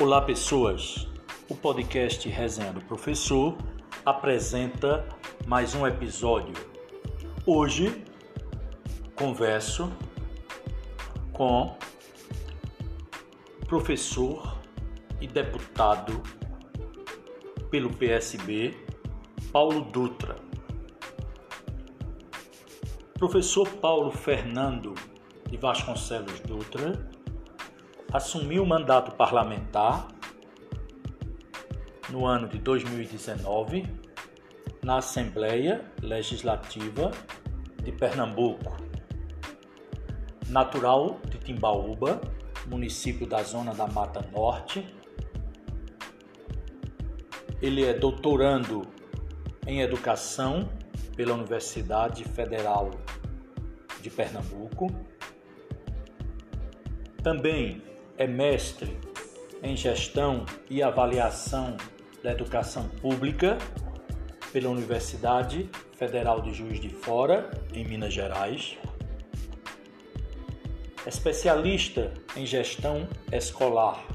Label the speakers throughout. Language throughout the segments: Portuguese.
Speaker 1: Olá, pessoas. O podcast Resenha do Professor apresenta mais um episódio. Hoje converso com professor e deputado pelo PSB, Paulo Dutra. Professor Paulo Fernando de Vasconcelos Dutra assumiu o mandato parlamentar no ano de 2019 na Assembleia Legislativa de Pernambuco. Natural de Timbaúba, município da Zona da Mata Norte, ele é doutorando em Educação pela Universidade Federal de Pernambuco. Também é mestre em Gestão e Avaliação da Educação Pública pela Universidade Federal de Juiz de Fora, em Minas Gerais. Especialista em Gestão Escolar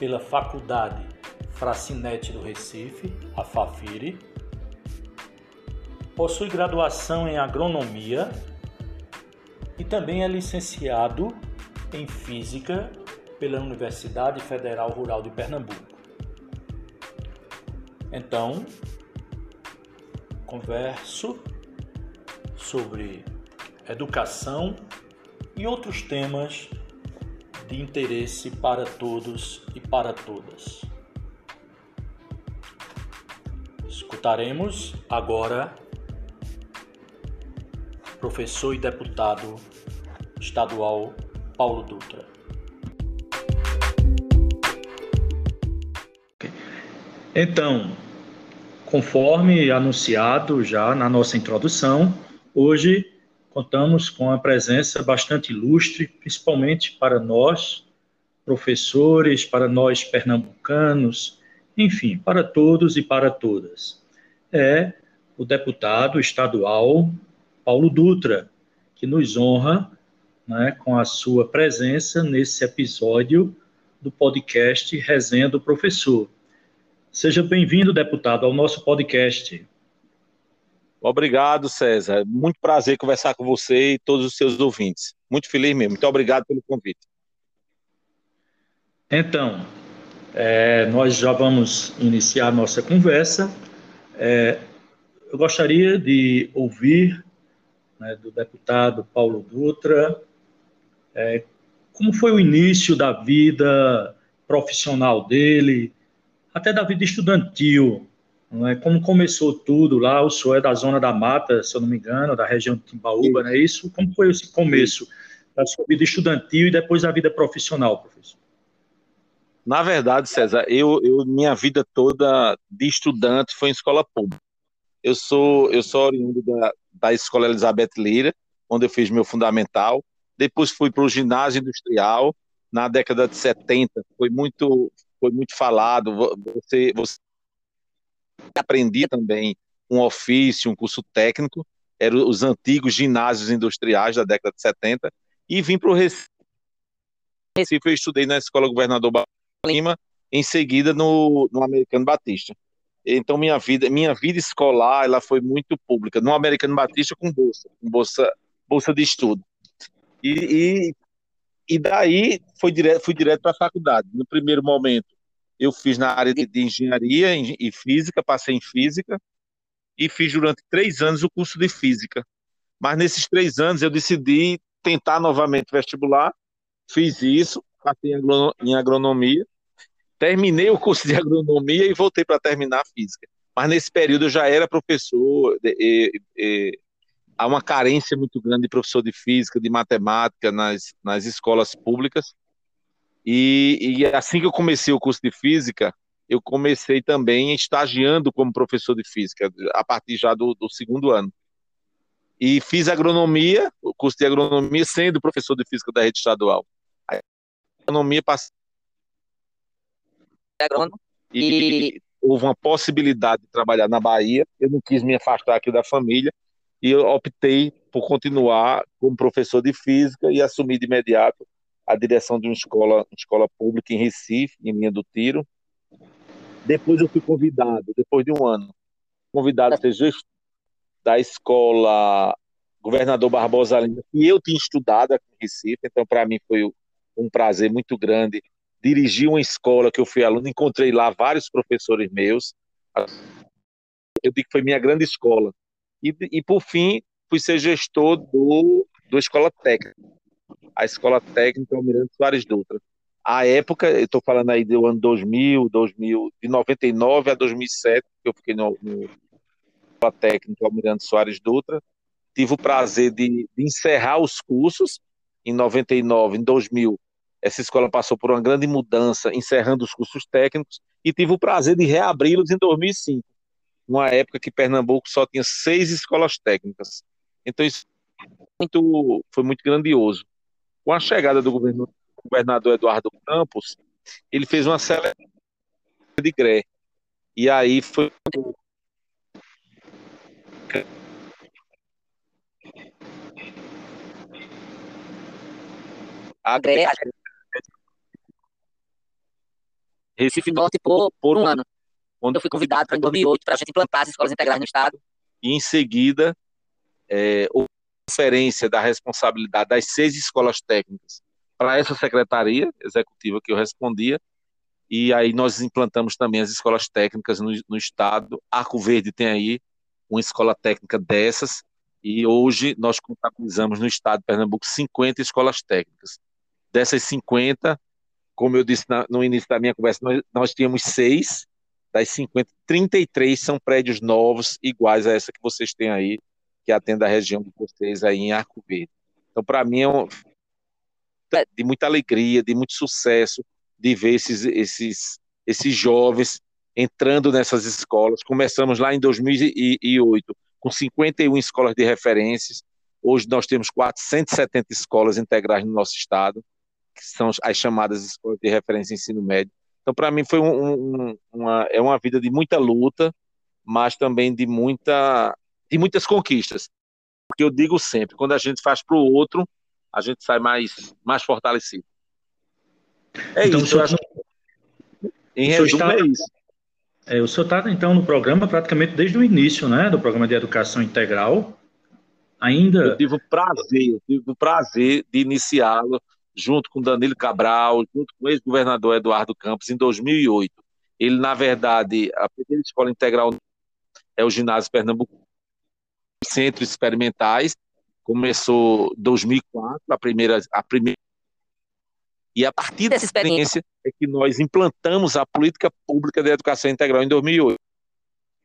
Speaker 1: pela Faculdade Fracinete do Recife, a FAFIRE. Possui graduação em Agronomia e também é licenciado em Física pela Universidade Federal Rural de Pernambuco. Então, converso sobre educação e outros temas de interesse para todos e para todas. Escutaremos agora professor e deputado estadual Paulo Dutra. Então, conforme anunciado já na nossa introdução, hoje contamos com a presença bastante ilustre, principalmente para nós, professores, para nós pernambucanos, enfim, para todos e para todas. É o deputado estadual Paulo Dutra, que nos honra né, com a sua presença nesse episódio do podcast Resenha do Professor. Seja bem-vindo, deputado, ao nosso podcast.
Speaker 2: Obrigado, César. Muito prazer conversar com você e todos os seus ouvintes. Muito feliz mesmo. Muito obrigado pelo convite.
Speaker 1: Então, é, nós já vamos iniciar a nossa conversa. É, eu gostaria de ouvir né, do deputado Paulo Dutra é, como foi o início da vida profissional dele, até da vida estudantil, é? como começou tudo lá, o senhor é da Zona da Mata, se eu não me engano, da região de Timbaúba, não é isso? Como foi esse começo da sua vida estudantil e depois da vida profissional, professor?
Speaker 2: Na verdade, César, eu, eu minha vida toda de estudante foi em escola pública. Eu sou eu sou oriundo da, da Escola Elizabeth Lira, onde eu fiz meu fundamental. Depois fui para o ginásio industrial na década de 70. Foi muito foi muito falado. Você, você aprendia também um ofício, um curso técnico, eram os antigos ginásios industriais da década de 70, e vim para o Recife. Recife eu estudei na Escola Governador Lima, em seguida no, no Americano Batista. Então minha vida, minha vida escolar, ela foi muito pública, no Americano Batista com bolsa, com bolsa, bolsa de estudo. E, e e daí foi direto, fui direto para a faculdade. No primeiro momento, eu fiz na área de, de engenharia e física, passei em física, e fiz durante três anos o curso de física. Mas nesses três anos eu decidi tentar novamente vestibular, fiz isso, passei em agronomia, terminei o curso de agronomia e voltei para terminar a física. Mas nesse período eu já era professor, e, e, há uma carência muito grande de professor de física, de matemática nas, nas escolas públicas. E, e assim que eu comecei o curso de física, eu comecei também estagiando como professor de física, a partir já do, do segundo ano. E fiz agronomia, o curso de agronomia, sendo professor de física da rede estadual. A agronomia passei e houve uma possibilidade de trabalhar na Bahia. Eu não quis me afastar aqui da família e eu optei por continuar como professor de física e assumir de imediato a direção de uma escola, escola pública em Recife, em linha do tiro. Depois eu fui convidado, depois de um ano, convidado a ser gestor da escola Governador Barbosa Lima, que eu tinha estudado aqui em Recife, então para mim foi um prazer muito grande dirigir uma escola que eu fui aluno, encontrei lá vários professores meus. Eu digo que foi minha grande escola. E, e por fim, fui ser gestor do, do Escola Técnica, a Escola Técnica Almirante Soares Dutra. A época, eu estou falando aí do ano 2000, 2000, de 99 a 2007, que eu fiquei no, no Escola Técnica Almirante Soares Dutra. Tive o prazer de, de encerrar os cursos em 99, em 2000, essa escola passou por uma grande mudança, encerrando os cursos técnicos, e tive o prazer de reabri-los em 2005, numa época que Pernambuco só tinha seis escolas técnicas. Então isso foi muito, foi muito grandioso. Com a chegada do governador Eduardo Campos, ele fez uma seleção de gré. E aí foi a gré Recife Norte por, por um ano. Quando eu fui convidado para em 2008 para a gente implantar as escolas integrais no estado. E em seguida, é, a conferência da responsabilidade das seis escolas técnicas para essa secretaria executiva que eu respondia. E aí nós implantamos também as escolas técnicas no, no estado. Arco Verde tem aí uma escola técnica dessas. E hoje nós contabilizamos no estado de Pernambuco 50 escolas técnicas. Dessas 50, como eu disse na, no início da minha conversa, nós, nós tínhamos seis das 50, 33 são prédios novos, iguais a essa que vocês têm aí, que atende a região de vocês aí em Arco Verde. Então, para mim, é um, de muita alegria, de muito sucesso, de ver esses, esses, esses jovens entrando nessas escolas. Começamos lá em 2008 com 51 escolas de referências. Hoje nós temos 470 escolas integrais no nosso estado que são as chamadas escolas de referência ensino médio. Então, para mim, foi um, um, uma, é uma vida de muita luta, mas também de, muita, de muitas conquistas. Porque eu digo sempre, quando a gente faz para o outro, a gente sai mais, mais fortalecido. É então, isso, eu acho. Em resumo, está, é isso.
Speaker 1: É, o senhor está, então, no programa praticamente desde o início, né, do programa de educação integral. Ainda.
Speaker 2: Eu tive o prazer, eu tive o prazer de iniciá-lo junto com Danilo Cabral, junto com o ex-governador Eduardo Campos, em 2008. Ele, na verdade, a primeira escola integral é o ginásio Pernambuco, centros experimentais, começou em 2004, a primeira, a primeira. E a partir dessa experiência é que nós implantamos a política pública de educação integral em 2008.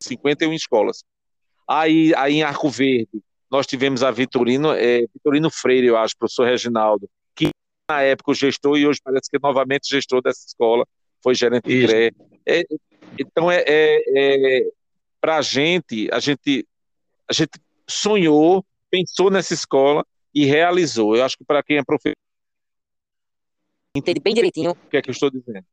Speaker 2: 51 escolas. Aí, aí em Arco Verde, nós tivemos a Vitorino, é, Vitorino Freire, eu acho, professor Reginaldo, na época o gestor e hoje parece que novamente gestor dessa escola foi gerente de CRE. É, então é, é, é para a gente, a gente a gente sonhou, pensou nessa escola e realizou. Eu acho que para quem é professor entende bem direitinho o que é que eu estou dizendo.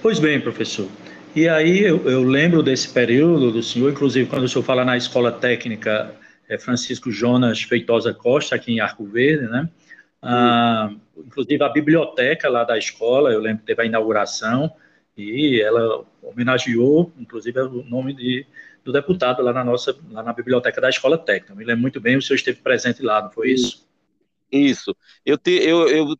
Speaker 1: Pois bem, professor. E aí eu, eu lembro desse período do senhor, inclusive quando o senhor fala na escola técnica é, Francisco Jonas Feitosa Costa, aqui em Arco Verde, né? Ah, inclusive a biblioteca lá da escola, eu lembro que teve a inauguração e ela homenageou, inclusive, o nome de, do deputado lá na nossa, lá na biblioteca da escola técnica. Me lembro muito bem, o senhor esteve presente lá, não foi isso?
Speaker 2: Isso. Eu, te, eu, eu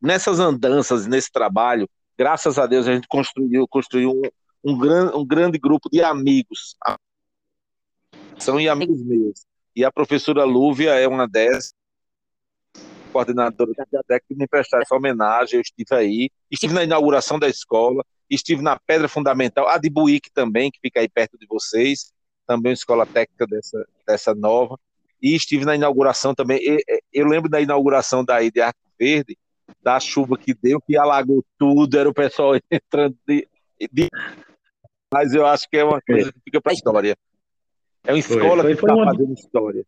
Speaker 2: nessas andanças, nesse trabalho, graças a Deus a gente construiu, construiu um, um, gran, um grande grupo de amigos, são e amigos meus. E a professora Lúvia é uma dessas coordenadora da biblioteca, que me prestar essa homenagem. Eu estive aí, estive na inauguração da escola, estive na Pedra Fundamental, a de Buíque também, que fica aí perto de vocês, também uma escola técnica dessa, dessa nova, e estive na inauguração também. Eu lembro da inauguração daí de Arco Verde, da chuva que deu, que alagou tudo, era o pessoal entrando de, de... mas eu acho que é uma coisa que fica para a história. É uma escola foi, foi, que está fazendo história.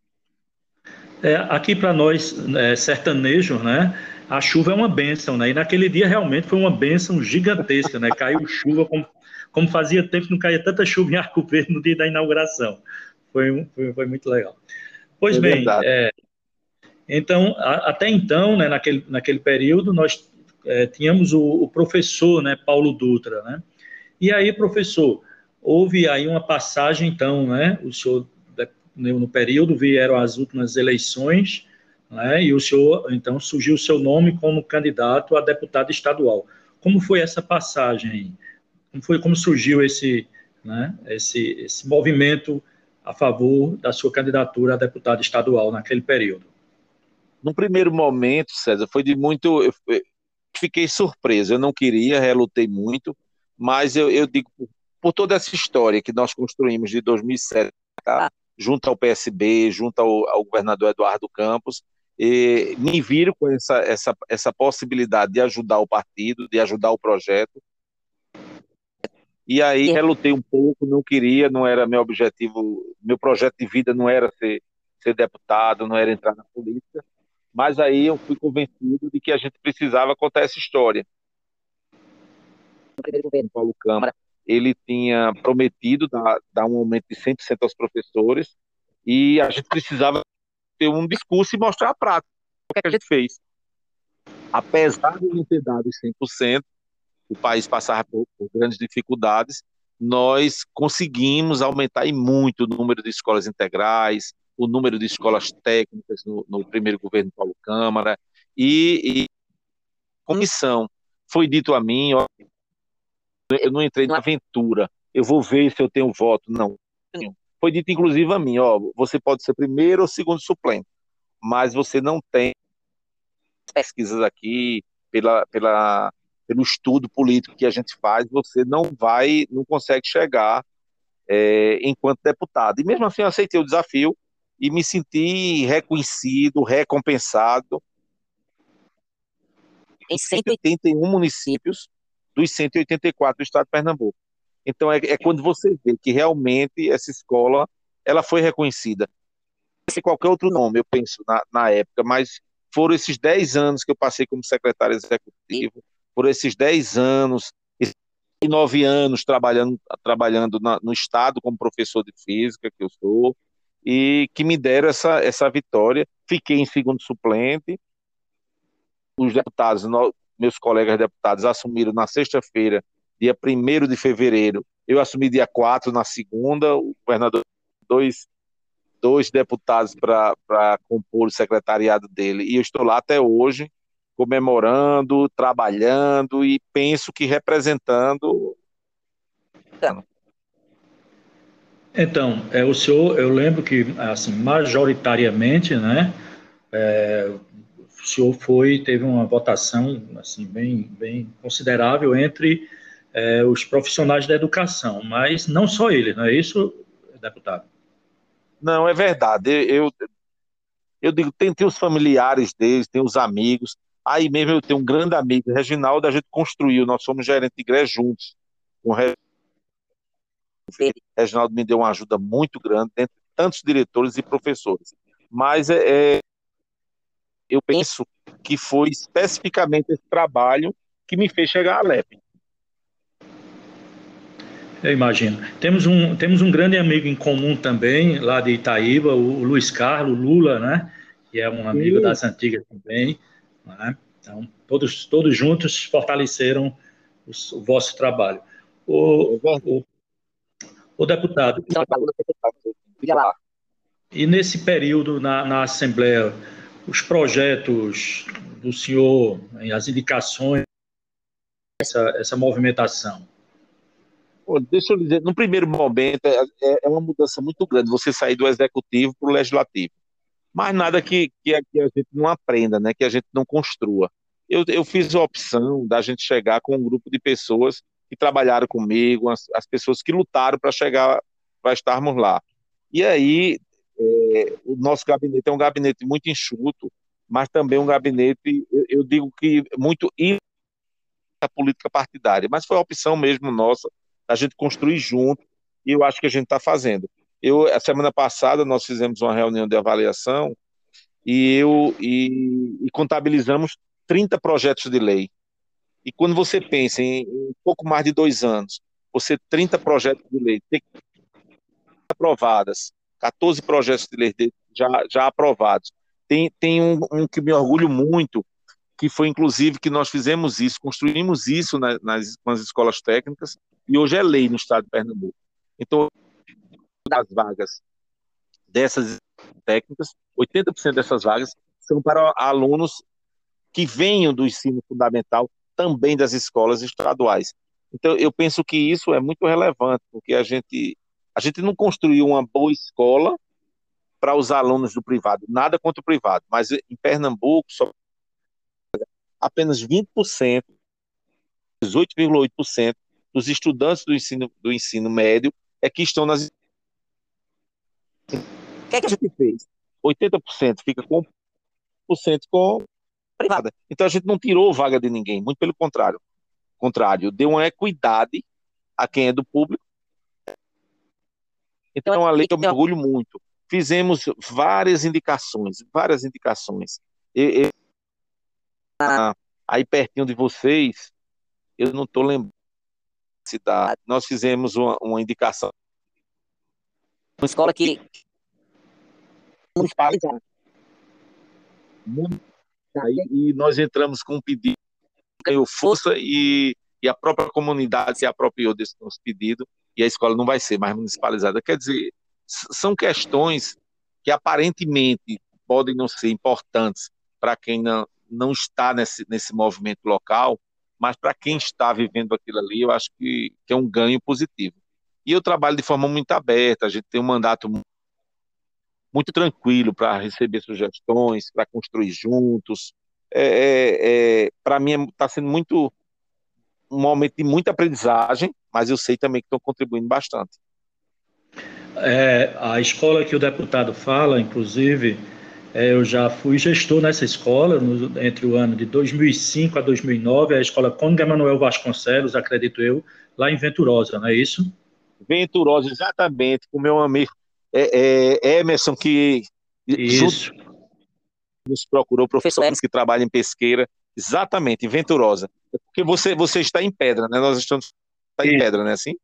Speaker 1: É, aqui para nós, é, sertanejos, né? A chuva é uma benção, né? E naquele dia realmente foi uma benção gigantesca, né? Caiu chuva, como, como fazia tempo que não caía tanta chuva em Arco Verde no dia da inauguração. Foi, foi, foi muito legal. Pois é bem, é, Então, a, até então, né, naquele, naquele período, nós é, tínhamos o, o, professor, né, Paulo Dutra, né? E aí, professor, houve aí uma passagem, então, né? O senhor, no período, vieram as últimas eleições, né? E o senhor, então, surgiu o seu nome como candidato a deputado estadual. Como foi essa passagem? Como foi, como surgiu esse, né? Esse, esse movimento a favor da sua candidatura a deputado estadual naquele período?
Speaker 2: No primeiro momento, César, foi de muito. Eu fiquei surpreso. Eu não queria, relutei muito, mas eu, eu digo, por, toda essa história que nós construímos de 2007, tá? Junto ao PSB, junto ao, ao governador Eduardo Campos, e me viram com essa, essa, essa possibilidade de ajudar o partido, de ajudar o projeto, e aí relutei um pouco, não queria, não era meu objetivo, meu projeto de vida não era ser, ser deputado, não era entrar na política, mas aí eu fui convencido de que a gente precisava contar essa história. O primeiro governo, Paulo Câmara, ele tinha prometido dar, dar um aumento de 100% aos professores e a gente precisava ter um discurso e mostrar a prática. O que, a gente fez? Apesar de não ter dado os 100%, o país passava por, por grandes dificuldades, nós conseguimos aumentar e muito o número de escolas integrais, o número de escolas técnicas no, no primeiro governo Paulo Câmara, e, e comissão. Foi dito a mim, ó, eu não entrei na aventura, eu vou ver se eu tenho voto. Não. Foi dito, inclusive, a mim, ó, você pode ser primeiro ou segundo suplente, mas você não tem pesquisas aqui pela, pela pelo estudo político que a gente faz, você não vai, não consegue chegar é, enquanto deputado. E mesmo assim eu aceitei o desafio e me senti reconhecido, recompensado em 181 municípios dos 184 do estado de Pernambuco. Então é, é quando você vê que realmente essa escola ela foi reconhecida. Se qualquer outro nome, eu penso na, na época, mas foram esses 10 anos que eu passei como secretário executivo, por esses 10 anos, e 9 anos trabalhando, trabalhando na, no Estado como professor de física, que eu sou, e que me deram essa, essa vitória. Fiquei em segundo suplente. Os deputados, meus colegas deputados, assumiram na sexta-feira, dia 1 de fevereiro. Eu assumi dia 4 na segunda, o governador, dois, dois deputados para compor o secretariado dele, e eu estou lá até hoje comemorando, trabalhando e penso que representando.
Speaker 1: Então, é, o senhor, eu lembro que, assim, majoritariamente, né, é, o senhor foi, teve uma votação, assim, bem, bem considerável entre é, os profissionais da educação, mas não só ele, não é isso, deputado?
Speaker 2: Não, é verdade. Eu, eu digo, tem, tem os familiares deles, tem os amigos, Aí mesmo eu tenho um grande amigo, Reginaldo, a gente construiu, nós somos gerente de igreja juntos. O Reginaldo me deu uma ajuda muito grande, dentre tantos diretores e professores. Mas é, é, eu penso que foi especificamente esse trabalho que me fez chegar à LEP.
Speaker 1: Eu imagino. Temos um, temos um grande amigo em comum também, lá de Itaíba, o Luiz Carlos Lula, né? Que é um amigo Sim. das antigas também. Né? Então, todos, todos juntos fortaleceram o, o vosso trabalho. O, o, o deputado. E nesse período na, na Assembleia, os projetos do senhor, as indicações, essa, essa movimentação?
Speaker 2: Deixa eu dizer, no primeiro momento é, é, é uma mudança muito grande você sair do executivo para o legislativo mas nada que, que, que, a gente não aprenda, né? que a gente não construa. Eu, eu fiz a opção da gente chegar com um grupo de pessoas que trabalharam comigo, as, as pessoas que lutaram para chegar, para estarmos lá. E aí, o nosso gabinete é um gabinete muito enxuto, mas também um gabinete, eu, eu digo que muito a política partidária, mas foi a opção mesmo nossa, a gente construir junto, e eu acho que a gente está fazendo. Eu, a semana passada nós fizemos uma reunião de avaliação e eu e, e contabilizamos 30 projetos de lei. E quando você pensa em, em pouco mais de dois anos, você 30 projetos de lei ter aprovadas, 14 projetos de lei já, já aprovados, Tem, tem um, um que me orgulho muito, que foi inclusive que nós fizemos isso, construímos isso nas, nas, nas escolas técnicas, e hoje é lei no estado de Pernambuco. Então, das vagas dessas técnicas, 80% dessas vagas são para alunos que venham do ensino fundamental, também das escolas estaduais. Então, eu penso que isso é muito relevante, porque a gente, a gente não construiu uma boa escola para os alunos do privado, nada contra o privado, mas em Pernambuco, só apenas 20%, 18,8% dos estudantes do ensino, do ensino médio é que estão nas. O que, é que a gente fez? 80% fica com 1% com privada. Então a gente não tirou vaga de ninguém, muito pelo contrário. Contrário, deu uma equidade a quem é do público. Então é uma lei que eu me orgulho muito. Fizemos várias indicações, várias indicações. Eu, eu, aí pertinho de vocês, eu não estou lembrando cidade. Nós fizemos uma, uma indicação.
Speaker 3: Uma escola que.
Speaker 2: E nós entramos com um pedido, ganhou força e, e a própria comunidade se apropriou desse nosso pedido e a escola não vai ser mais municipalizada. Quer dizer, são questões que aparentemente podem não ser importantes para quem não, não está nesse, nesse movimento local, mas para quem está vivendo aquilo ali, eu acho que, que, é um ganho positivo. E eu trabalho de forma muito aberta, a gente tem um mandato muito tranquilo para receber sugestões, para construir juntos. É, é, é para mim está sendo muito um momento de muita aprendizagem, mas eu sei também que estão contribuindo bastante.
Speaker 1: É, a escola que o deputado fala, inclusive, é, eu já fui gestor nessa escola no, entre o ano de 2005 a 2009, a escola Conde Manuel Vasconcelos, acredito eu, lá em Venturosa, não é isso?
Speaker 2: Venturosa, exatamente, com meu amigo é, é Emerson, que
Speaker 1: isso.
Speaker 2: nos procurou, professor Emerson, que trabalha em pesqueira, exatamente, em Venturosa. Porque você, você está em pedra, né? Nós estamos está em pedra, né? Assim?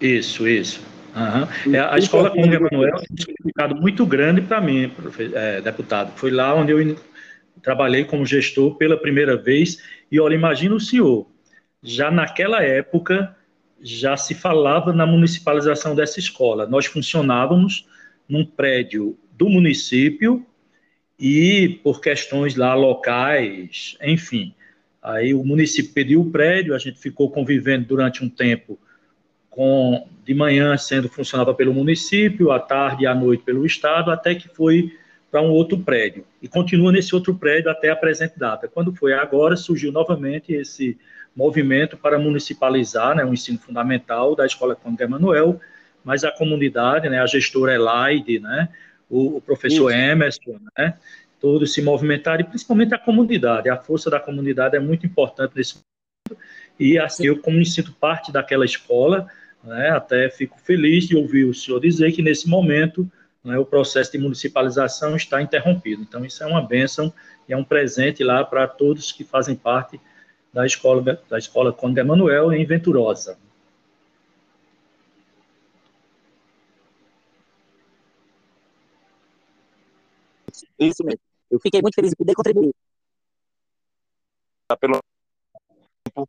Speaker 1: Isso, isso. Uhum. a escola Conde Emanuel tem um significado muito grande para mim, é, deputado. Foi lá onde eu trabalhei como gestor pela primeira vez. E olha, imagina o senhor, já naquela época já se falava na municipalização dessa escola. Nós funcionávamos num prédio do município e por questões lá locais, enfim. Aí o município pediu o prédio, a gente ficou convivendo durante um tempo com de manhã sendo funcionava pelo município, à tarde e à noite pelo estado, até que foi para um outro prédio e continua nesse outro prédio até a presente data. Quando foi agora surgiu novamente esse movimento para municipalizar né, o ensino fundamental da Escola Conde Emanuel, mas a comunidade, né, a gestora Elaide, né, o, o professor Isso. Emerson, né, todos se movimentaram, e principalmente a comunidade. A força da comunidade é muito importante nesse momento, e assim, eu, como me sinto parte daquela escola, né, até fico feliz de ouvir o senhor dizer que nesse momento né, o processo de municipalização está interrompido. Então, isso é uma bênção e é um presente lá para todos que fazem parte da escola, da escola Conde Emanuel em Venturosa.
Speaker 3: Isso mesmo. Eu fiquei muito feliz de poder contribuir.
Speaker 2: Tá pelo tempo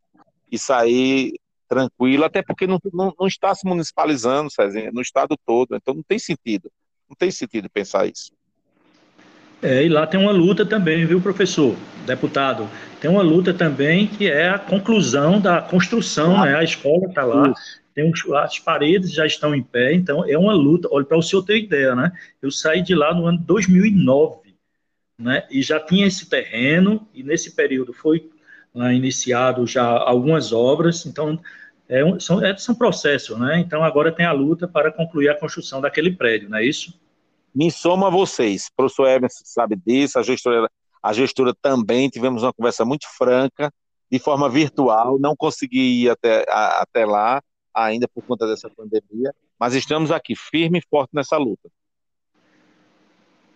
Speaker 2: e sair tranquilo, até porque não, não, não está se municipalizando, Cezinha, no estado todo, então não tem sentido. Não tem sentido pensar isso.
Speaker 1: É, e lá tem uma luta também, viu, professor, deputado? Tem uma luta também que é a conclusão da construção, ah, né? A escola está lá, tem as paredes já estão em pé, então é uma luta. Olha, para o senhor ter ideia, né? Eu saí de lá no ano 2009, né? E já tinha esse terreno, e nesse período foi né, iniciado já algumas obras, então é um, são, é, são processos, né? Então agora tem a luta para concluir a construção daquele prédio, não é isso?
Speaker 2: me soma vocês. O professor Emerson sabe disso, a gestora, a gestora também, tivemos uma conversa muito franca, de forma virtual, não consegui ir até, a, até lá, ainda por conta dessa pandemia, mas estamos aqui, firme e forte nessa luta.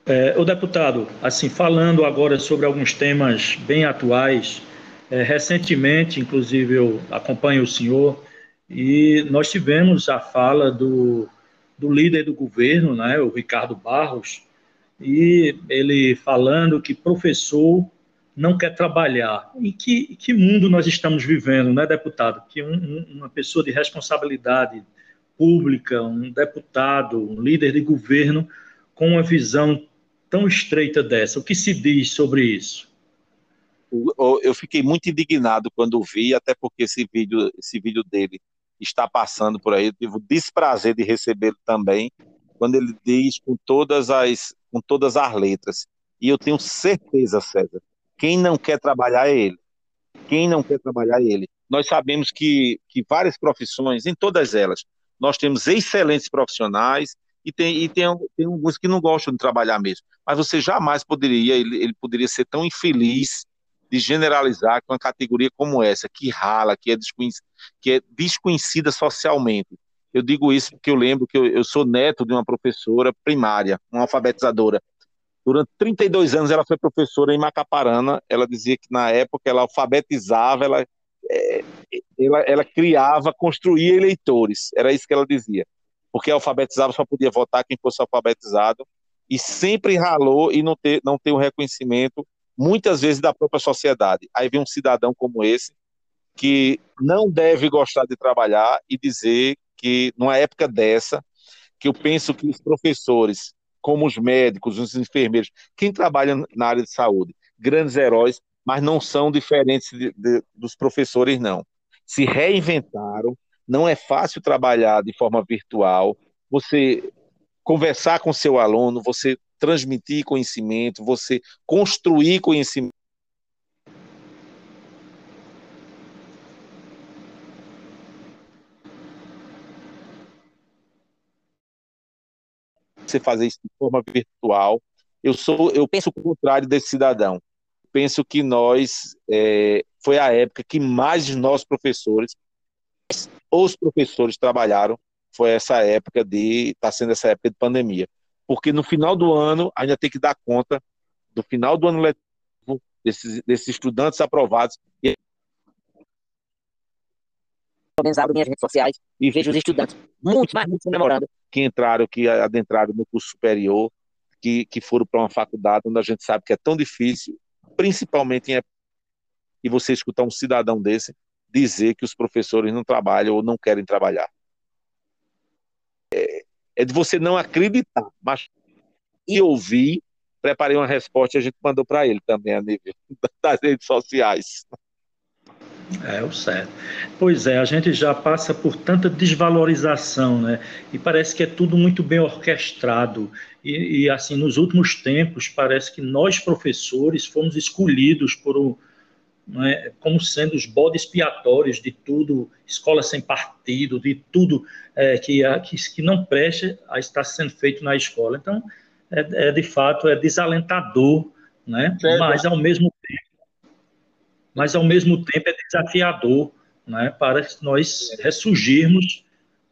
Speaker 1: É, o deputado, assim, falando agora sobre alguns temas bem atuais, é, recentemente, inclusive, eu acompanho o senhor, e nós tivemos a fala do do líder do governo, né, o Ricardo Barros, e ele falando que professor não quer trabalhar. Em que, que mundo nós estamos vivendo, né, deputado? Que um, uma pessoa de responsabilidade pública, um deputado, um líder de governo, com uma visão tão estreita dessa. O que se diz sobre isso?
Speaker 2: Eu fiquei muito indignado quando vi, até porque esse vídeo, esse vídeo dele está passando por aí. Eu tive o desprazer de recebê-lo também, quando ele diz com todas as com todas as letras. E eu tenho certeza, César, quem não quer trabalhar é ele. Quem não quer trabalhar é ele. Nós sabemos que, que várias profissões, em todas elas, nós temos excelentes profissionais e tem, e tem, tem alguns que não gostam de trabalhar mesmo. Mas você jamais poderia, ele, ele poderia ser tão infeliz de generalizar com uma categoria como essa, que rala, que é, que é desconhecida socialmente. Eu digo isso porque eu lembro que eu, eu sou neto de uma professora primária, uma alfabetizadora, Durante 32 anos ela foi professora em Macaparana. Ela dizia que na época ela alfabetizava, ela, é, ela, ela criava, construía eleitores. Era isso que ela dizia. Porque alfabetizava só podia votar quem fosse alfabetizado. E sempre ralou e não ter, não ter o reconhecimento, muitas vezes, da própria sociedade. Aí vem um cidadão como esse, que não deve gostar de trabalhar e dizer que, numa época dessa, que eu penso que os professores como os médicos, os enfermeiros, quem trabalha na área de saúde, grandes heróis, mas não são diferentes de, de, dos professores, não. Se reinventaram, não é fácil trabalhar de forma virtual, você conversar com seu aluno, você transmitir conhecimento, você construir conhecimento você fazer isso de forma virtual. Eu sou, eu penso o contrário desse cidadão. Penso que nós é, foi a época que mais nós professores, os professores trabalharam, foi essa época de, está sendo essa época de pandemia, porque no final do ano ainda tem que dar conta do final do ano letivo desses, desses estudantes aprovados e
Speaker 3: abro minhas redes sociais e vejo os estudantes muito, mais muito comemorando.
Speaker 2: Que entraram, que adentraram no curso superior, que, que foram para uma faculdade onde a gente sabe que é tão difícil, principalmente em e você escutar um cidadão desse dizer que os professores não trabalham ou não querem trabalhar. É, é de você não acreditar, mas e ouvir, preparei uma resposta e a gente mandou para ele também a nível das redes sociais.
Speaker 1: É o certo. Pois é, a gente já passa por tanta desvalorização, né? E parece que é tudo muito bem orquestrado. E, e assim, nos últimos tempos, parece que nós professores fomos escolhidos por um, é, como sendo os bodes expiatórios de tudo, escola sem partido, de tudo é, que, que, que não presta a estar sendo feito na escola. Então, é, é de fato é desalentador, né? Mas ao mesmo tempo mas ao mesmo tempo é desafiador né, para nós ressurgirmos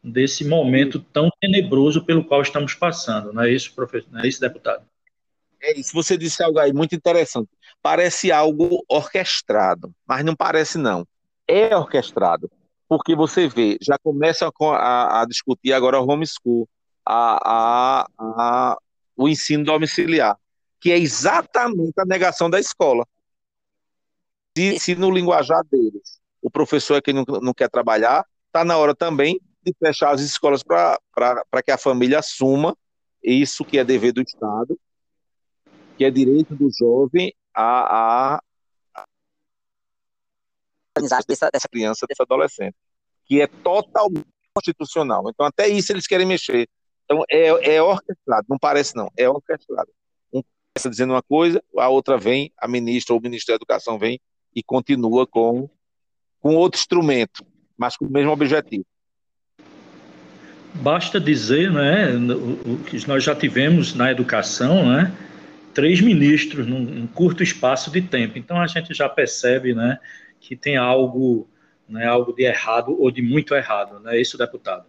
Speaker 1: desse momento tão tenebroso pelo qual estamos passando. Não é isso, professor? Não é isso, deputado?
Speaker 2: É isso. Você disse algo aí muito interessante. Parece algo orquestrado, mas não parece não. É orquestrado, porque você vê, já começa a, a discutir agora o homeschool, a, a, a, o ensino domiciliar, que é exatamente a negação da escola. Se, se no linguajar deles o professor é quem não, não quer trabalhar, está na hora também de fechar as escolas para que a família assuma isso que é dever do Estado, que é direito do jovem a, a, a dessa, dessa criança, desse adolescente, que é totalmente constitucional. Então, até isso eles querem mexer. Então, é, é orquestrado, não parece não, é orquestrado. Um começa dizendo uma coisa, a outra vem, a ministra ou o ministro da Educação vem e continua com, com outro instrumento, mas com o mesmo objetivo.
Speaker 1: Basta dizer, né, o que nós já tivemos na educação, né, três ministros num, num, curto espaço de tempo. Então a gente já percebe, né, que tem algo, né, algo de errado ou de muito errado, né, isso, deputado.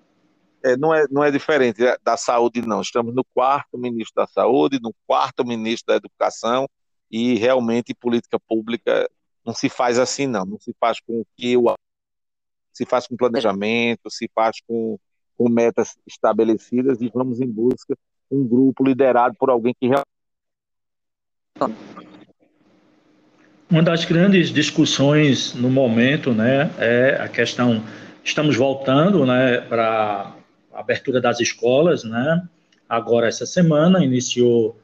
Speaker 2: É, não, é, não é diferente da saúde, não. Estamos no quarto ministro da saúde, no quarto ministro da educação e realmente política pública não se faz assim, não. Não se faz com o que eu. Se faz com planejamento, se faz com, com metas estabelecidas e vamos em busca um grupo liderado por alguém que
Speaker 1: Uma das grandes discussões no momento, né, é a questão. Estamos voltando, né, para a abertura das escolas, né? Agora essa semana iniciou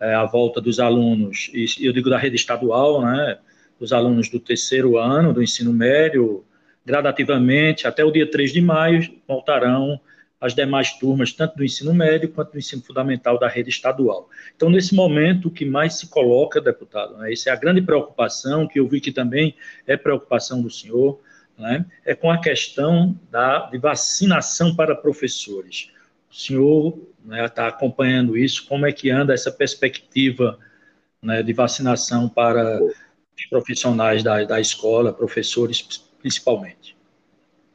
Speaker 1: é, a volta dos alunos, e eu digo da rede estadual, né, dos alunos do terceiro ano do ensino médio, gradativamente, até o dia 3 de maio, voltarão as demais turmas, tanto do ensino médio quanto do ensino fundamental da rede estadual. Então, nesse momento, o que mais se coloca, deputado, né, essa é a grande preocupação, que eu vi que também é preocupação do senhor, né, é com a questão da, de vacinação para professores. O senhor está né, tá acompanhando isso, como é que anda essa perspectiva né, de vacinação para os profissionais da, da escola, professores principalmente?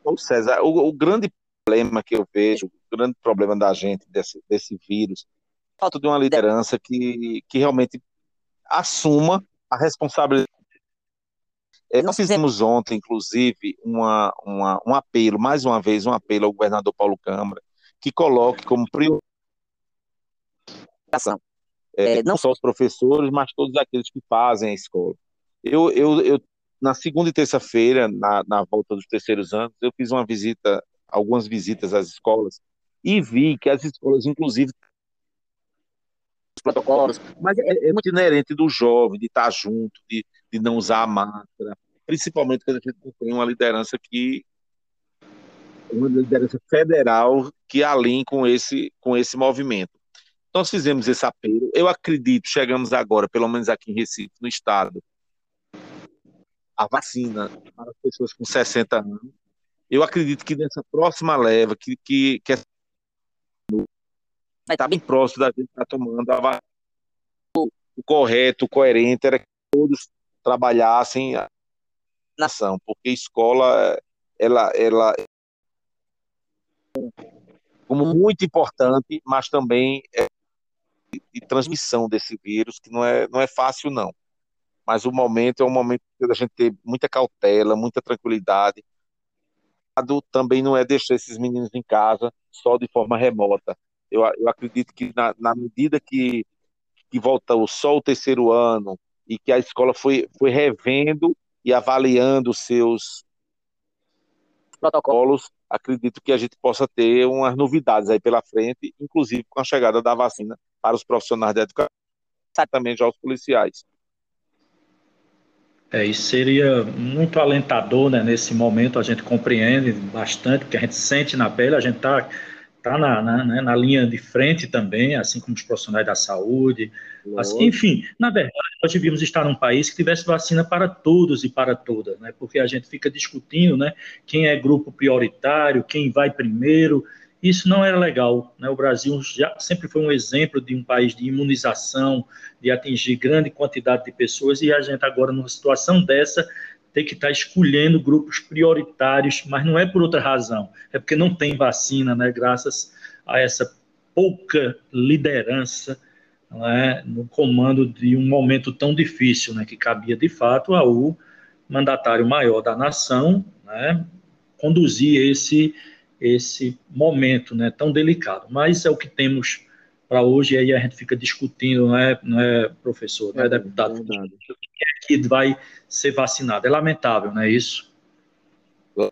Speaker 2: Ô César, o, o, grande problema que eu vejo, o grande problema da gente, desse, desse vírus, é falta de uma liderança que, que realmente assuma a responsabilidade. É, nós fizemos ontem, inclusive, uma, uma, um apelo, mais uma vez, um apelo ao governador Paulo Câmara, que coloque como prioridade é, não só os professores, mas todos aqueles que fazem a escola. Eu, eu, eu na segunda e terça-feira, na, na volta dos terceiros anos, eu fiz uma visita, algumas visitas às escolas, e vi que as escolas, inclusive, os protocolos, mas é, é muito inerente do jovem, de estar junto, de, de não usar a máscara, principalmente quando a gente tem uma liderança que uma liderança federal que alinhe com esse, com esse movimento. Nós fizemos esse apelo. Eu acredito, chegamos agora, pelo menos aqui em Recife, no estado, a vacina para as pessoas com 60 anos. Eu acredito que nessa próxima leva, que, que, que é vai estar bem próximo da gente estar tá tomando a vacina. O correto, o coerente era que todos trabalhassem a nação, porque escola ela, ela como muito importante, mas também é de transmissão desse vírus, que não é, não é fácil, não. Mas o momento é um momento que a gente ter muita cautela, muita tranquilidade. Também não é deixar esses meninos em casa só de forma remota. Eu, eu acredito que na, na medida que, que voltou só o terceiro ano e que a escola foi, foi revendo e avaliando os seus protocolos, acredito que a gente possa ter umas novidades aí pela frente, inclusive com a chegada da vacina para os profissionais da educação, também já os policiais.
Speaker 1: É, isso seria muito alentador, né? Nesse momento a gente compreende bastante, porque a gente sente na pele, a gente está tá na, na, né, na, linha de frente também, assim como os profissionais da saúde. Assim, enfim, na verdade, nós devíamos estar num país que tivesse vacina para todos e para todas, né? Porque a gente fica discutindo, né? Quem é grupo prioritário, quem vai primeiro. Isso não era legal. Né? O Brasil já sempre foi um exemplo de um país de imunização, de atingir grande quantidade de pessoas, e a gente agora, numa situação dessa, tem que estar escolhendo grupos prioritários, mas não é por outra razão, é porque não tem vacina, né? graças a essa pouca liderança né? no comando de um momento tão difícil, né? que cabia de fato ao mandatário maior da nação né? conduzir esse esse momento né, tão delicado. Mas é o que temos para hoje, e aí a gente fica discutindo, não é, não é professor, não é, é deputado, é que vai ser vacinado. É lamentável, não é isso?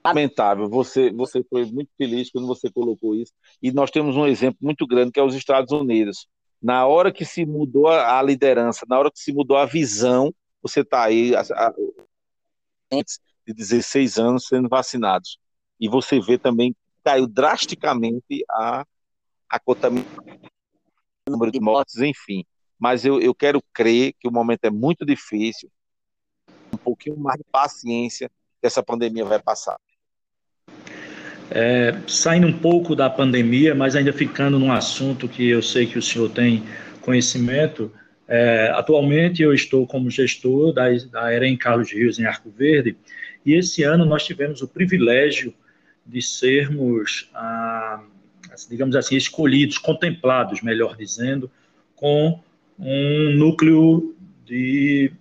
Speaker 2: Lamentável, você, você foi muito feliz quando você colocou isso, e nós temos um exemplo muito grande que é os Estados Unidos. Na hora que se mudou a liderança, na hora que se mudou a visão, você está aí, a, a, de 16 anos sendo vacinados. E você vê também caiu drasticamente a, a contaminação, o número de mortes, enfim. Mas eu, eu quero crer que o momento é muito difícil, um pouquinho mais de paciência que essa pandemia vai passar.
Speaker 1: É, saindo um pouco da pandemia, mas ainda ficando num assunto que eu sei que o senhor tem conhecimento, é, atualmente eu estou como gestor da, da EREM Carlos Rios em Arco Verde, e esse ano nós tivemos o privilégio de sermos, ah, digamos assim, escolhidos, contemplados, melhor dizendo, com um núcleo de,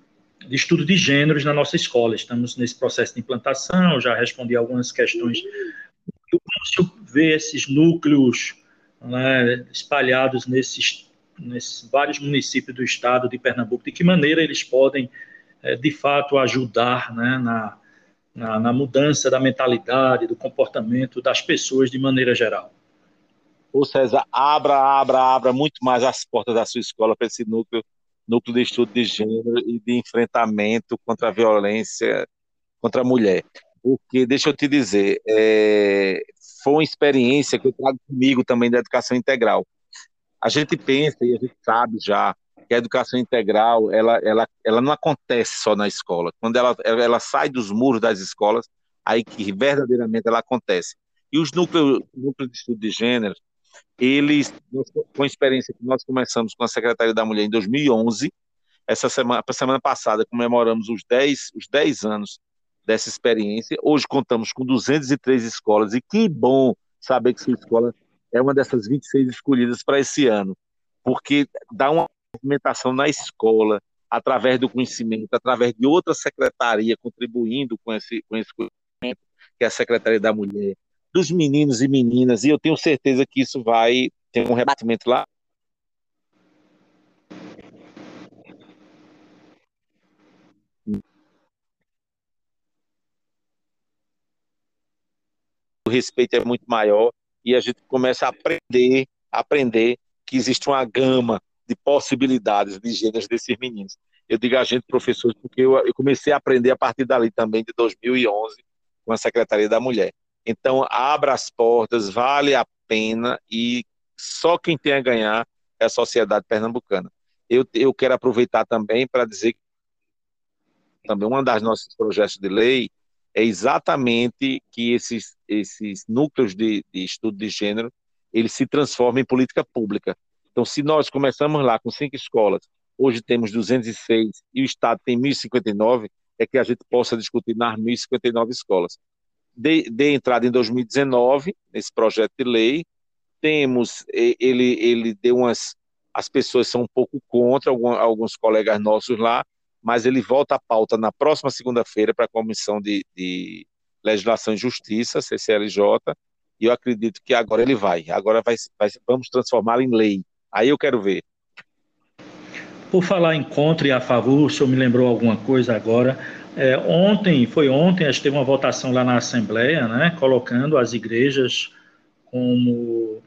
Speaker 1: de, estudo de gêneros na nossa escola. Estamos nesse processo de implantação, já respondi algumas questões. Como se vê esses núcleos né, espalhados nesses nesses vários municípios do estado de Pernambuco, de que maneira eles podem, é, de fato, ajudar né, na, na, na, mudança da mentalidade, do comportamento das pessoas de maneira geral.
Speaker 2: Ô César, abra, abra, abra muito mais as portas da sua escola para esse núcleo, núcleo de estudo de gênero e de enfrentamento contra a violência contra a mulher. Porque, deixa eu te dizer, é, foi uma experiência que eu trago comigo também da educação integral. A gente pensa e a gente sabe já que a educação integral ela, ela, ela não acontece só na escola. Quando ela, ela sai dos muros das escolas, aí que verdadeiramente ela acontece. E os núcleos, núcleos de estudo de gênero, eles, com a experiência que nós começamos com a Secretaria da Mulher em 2011, essa semana, semana passada comemoramos os 10, os 10 anos dessa experiência. Hoje contamos com 203 escolas e que bom saber que sua escola é uma dessas 26 escolhidas para esse ano, porque dá uma movimentação na escola, através do conhecimento, através de outra secretaria contribuindo com esse, com esse conhecimento, que é a Secretaria da Mulher, dos meninos e meninas, e eu tenho certeza que isso vai ter um rebatimento lá. Respeito é muito maior e a gente começa a aprender, a aprender que existe uma gama de possibilidades de gêneros desses meninos. Eu digo a gente, professores, porque eu, eu comecei a aprender a partir dali também, de 2011, com a Secretaria da Mulher. Então, abra as portas, vale a pena e só quem tem a ganhar é a sociedade pernambucana. Eu, eu quero aproveitar também para dizer que também um das nossos projetos de lei é exatamente que esses, esses núcleos de, de estudo de gênero eles se transformem em política pública. Então, se nós começamos lá com cinco escolas, hoje temos 206 e o Estado tem 1.059, é que a gente possa discutir nas 1.059 escolas. De, de entrada em 2019, nesse projeto de lei, temos, ele, ele deu umas, as pessoas são um pouco contra, alguns, alguns colegas nossos lá, mas ele volta à pauta na próxima segunda-feira para a Comissão de, de, Legislação e Justiça, CCLJ, e eu acredito que agora ele vai. Agora vai, vai vamos transformá-lo em lei. Aí eu quero ver.
Speaker 1: Por falar em contra e a favor, o senhor me lembrou alguma coisa agora. É, ontem, foi ontem, a gente teve uma votação lá na Assembleia, né, colocando as igrejas como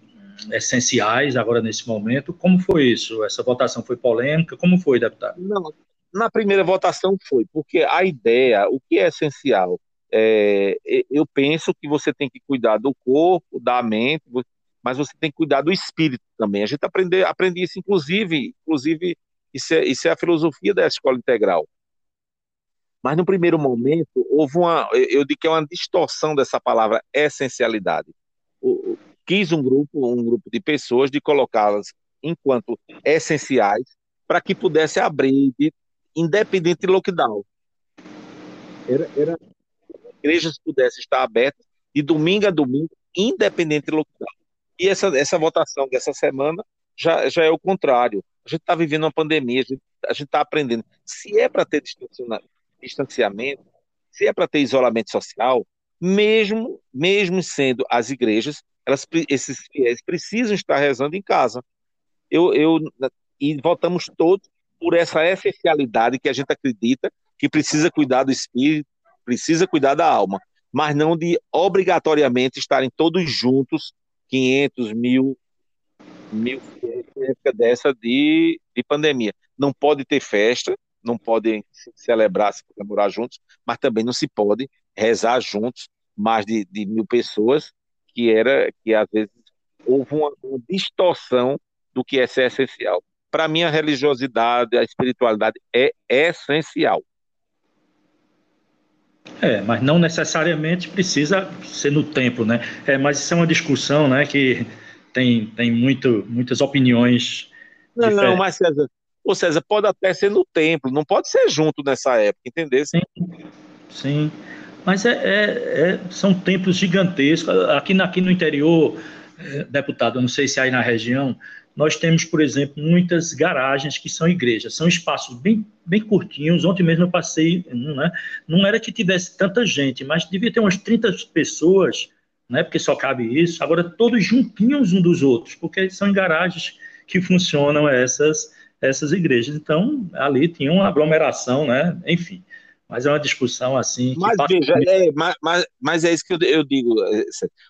Speaker 1: essenciais agora nesse momento. Como foi isso? Essa votação foi polêmica? Como foi, deputado?
Speaker 2: Não, na primeira votação foi, porque a ideia, o que é essencial, é, eu penso que você tem que cuidar do corpo, da mente, mas você tem que cuidar do espírito também. A gente aprende, aprende isso, inclusive, inclusive isso é, isso é a filosofia da escola integral. Mas no primeiro momento houve uma, eu digo que é uma distorção dessa palavra essencialidade. Quis um grupo, um grupo de pessoas de colocá-las enquanto essenciais para que pudesse abrir de independente de lockdown. Era, era igrejas pudessem estar abertas de domingo a domingo, independente de lockdown. E essa, essa votação dessa semana já, já é o contrário. A gente está vivendo uma pandemia, a gente está aprendendo. Se é para ter distanciamento, se é para ter isolamento social, mesmo, mesmo sendo as igrejas, elas, esses fiéis precisam estar rezando em casa. Eu, eu, e votamos todos por essa essencialidade que a gente acredita que precisa cuidar do espírito, precisa cuidar da alma, mas não de obrigatoriamente estarem todos juntos, 500 mil, mil época dessa de, de pandemia. Não pode ter festa, não podem celebrar, se comemorar juntos, mas também não se pode rezar juntos mais de, de mil pessoas, que era que às vezes houve uma, uma distorção do que é essencial. Para mim, a religiosidade, a espiritualidade é essencial.
Speaker 1: É, mas não necessariamente precisa ser no templo, né? É, mas isso é uma discussão, né, que tem, tem muito, muitas opiniões.
Speaker 2: Não, diferentes. não, mas César, ou César, pode até ser no templo, não pode ser junto nessa época, entendeu?
Speaker 1: Sim, sim. Mas é, é, é são templos gigantescos. Aqui, aqui no interior, é, deputado, eu não sei se aí na região, nós temos, por exemplo, muitas garagens que são igrejas, são espaços bem, bem curtinhos. Ontem mesmo eu passei, né? não era que tivesse tanta gente, mas devia ter umas 30 pessoas, né? porque só cabe isso. Agora, todos juntinhos um dos outros, porque são em garagens que funcionam essas, essas igrejas. Então, ali tinha uma aglomeração, né? Enfim. Mas é uma discussão assim.
Speaker 2: Mas veja, é, mas, mas, mas, é isso que eu, eu digo. É,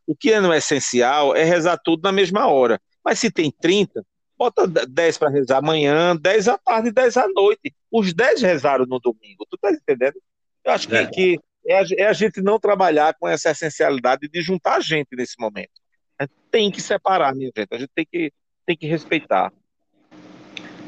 Speaker 2: o que não é essencial é rezar tudo na mesma hora. Mas se tem 30, bota 10 para rezar amanhã, 10 à tarde e 10 à noite. Os 10 rezaram no domingo. Tu tá entendendo? Eu acho que, é. que é, a, é a gente não trabalhar com essa essencialidade de juntar a gente nesse momento. A gente tem que separar, minha gente. A gente tem que, tem que respeitar.